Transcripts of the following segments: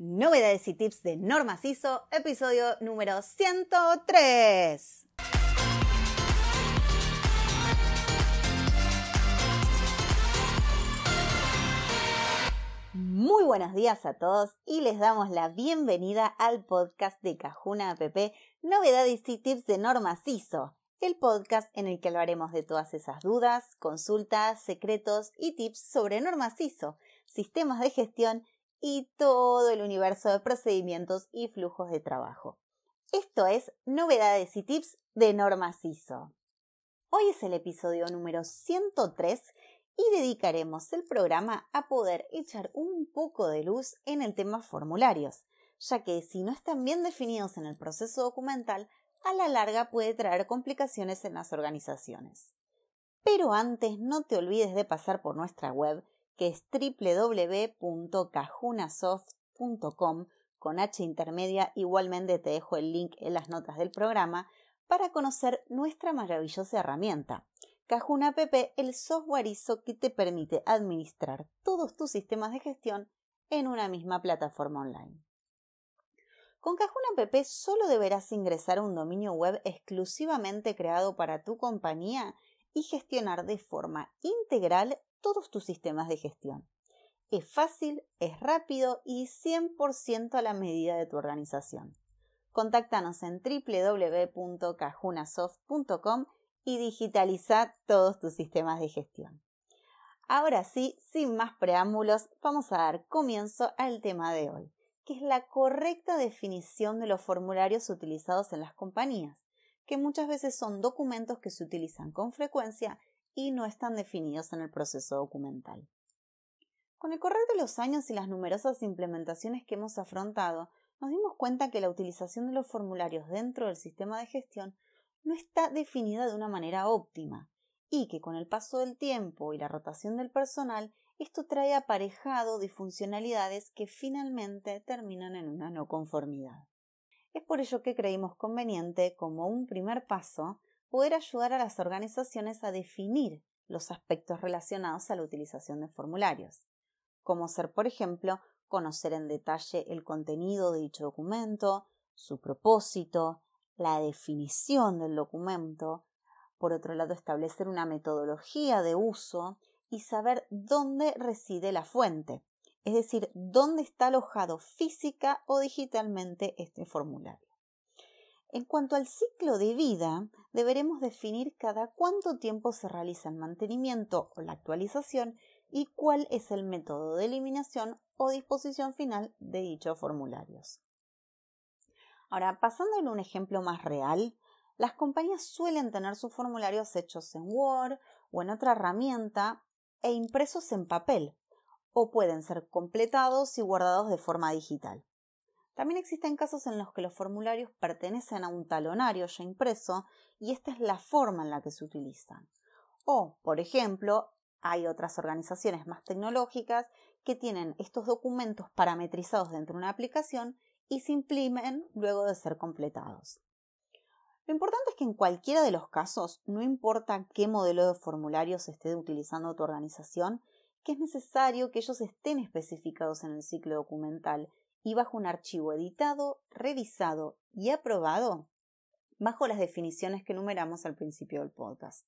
Novedades y tips de Norma CISO, episodio número 103. Muy buenos días a todos y les damos la bienvenida al podcast de Cajuna App, Novedades y tips de Norma CISO, el podcast en el que hablaremos de todas esas dudas, consultas, secretos y tips sobre Norma CISO, sistemas de gestión y todo el universo de procedimientos y flujos de trabajo. Esto es Novedades y Tips de Norma CISO. Hoy es el episodio número 103 y dedicaremos el programa a poder echar un poco de luz en el tema formularios, ya que si no están bien definidos en el proceso documental, a la larga puede traer complicaciones en las organizaciones. Pero antes no te olvides de pasar por nuestra web que es www.cajunasoft.com con H intermedia, igualmente te dejo el link en las notas del programa para conocer nuestra maravillosa herramienta. Cajuna App, el softwareizo que te permite administrar todos tus sistemas de gestión en una misma plataforma online. Con Cajuna App solo deberás ingresar a un dominio web exclusivamente creado para tu compañía y gestionar de forma integral todos tus sistemas de gestión. Es fácil, es rápido y 100% a la medida de tu organización. Contáctanos en www.cajunasoft.com y digitaliza todos tus sistemas de gestión. Ahora sí, sin más preámbulos, vamos a dar comienzo al tema de hoy, que es la correcta definición de los formularios utilizados en las compañías, que muchas veces son documentos que se utilizan con frecuencia y no están definidos en el proceso documental. Con el correr de los años y las numerosas implementaciones que hemos afrontado, nos dimos cuenta que la utilización de los formularios dentro del sistema de gestión no está definida de una manera óptima y que con el paso del tiempo y la rotación del personal esto trae aparejado disfuncionalidades que finalmente terminan en una no conformidad. Es por ello que creímos conveniente, como un primer paso, poder ayudar a las organizaciones a definir los aspectos relacionados a la utilización de formularios, como ser, por ejemplo, conocer en detalle el contenido de dicho documento, su propósito, la definición del documento, por otro lado, establecer una metodología de uso y saber dónde reside la fuente, es decir, dónde está alojado física o digitalmente este formulario. En cuanto al ciclo de vida, deberemos definir cada cuánto tiempo se realiza el mantenimiento o la actualización y cuál es el método de eliminación o disposición final de dichos formularios. Ahora, pasando en un ejemplo más real, las compañías suelen tener sus formularios hechos en Word o en otra herramienta e impresos en papel, o pueden ser completados y guardados de forma digital. También existen casos en los que los formularios pertenecen a un talonario ya impreso y esta es la forma en la que se utilizan. O, por ejemplo, hay otras organizaciones más tecnológicas que tienen estos documentos parametrizados dentro de una aplicación y se imprimen luego de ser completados. Lo importante es que en cualquiera de los casos, no importa qué modelo de formulario se esté utilizando tu organización, que es necesario que ellos estén especificados en el ciclo documental y bajo un archivo editado, revisado y aprobado bajo las definiciones que enumeramos al principio del podcast.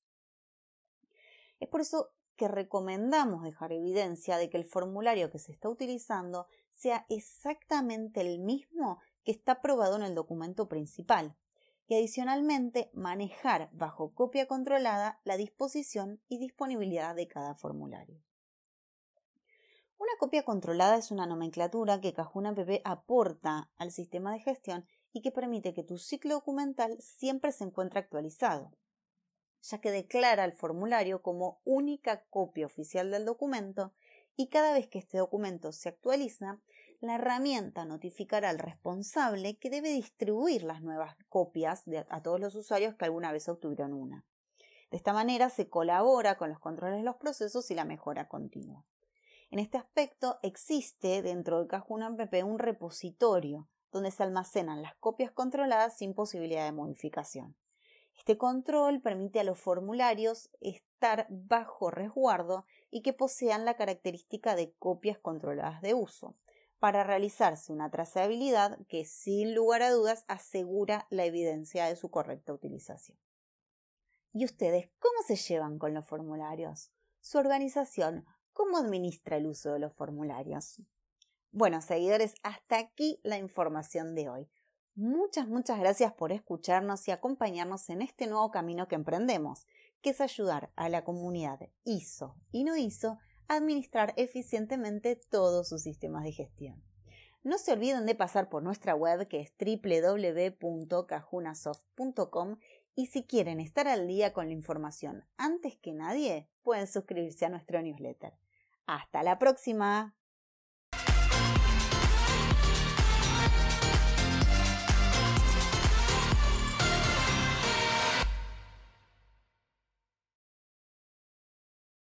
Es por eso que recomendamos dejar evidencia de que el formulario que se está utilizando sea exactamente el mismo que está aprobado en el documento principal y adicionalmente manejar bajo copia controlada la disposición y disponibilidad de cada formulario. Una copia controlada es una nomenclatura que Cajuna PP aporta al sistema de gestión y que permite que tu ciclo documental siempre se encuentre actualizado, ya que declara el formulario como única copia oficial del documento y cada vez que este documento se actualiza, la herramienta notificará al responsable que debe distribuir las nuevas copias a todos los usuarios que alguna vez obtuvieron una. De esta manera se colabora con los controles de los procesos y la mejora continua. En este aspecto existe dentro de Cajuna MPP un repositorio donde se almacenan las copias controladas sin posibilidad de modificación. Este control permite a los formularios estar bajo resguardo y que posean la característica de copias controladas de uso, para realizarse una trazabilidad que sin lugar a dudas asegura la evidencia de su correcta utilización. ¿Y ustedes cómo se llevan con los formularios? ¿Su organización cómo administra el uso de los formularios? Bueno, seguidores, hasta aquí la información de hoy. Muchas, muchas gracias por escucharnos y acompañarnos en este nuevo camino que emprendemos, que es ayudar a la comunidad ISO y no ISO a administrar eficientemente todos sus sistemas de gestión. No se olviden de pasar por nuestra web que es www.cajunasoft.com y si quieren estar al día con la información antes que nadie, pueden suscribirse a nuestro newsletter. Hasta la próxima.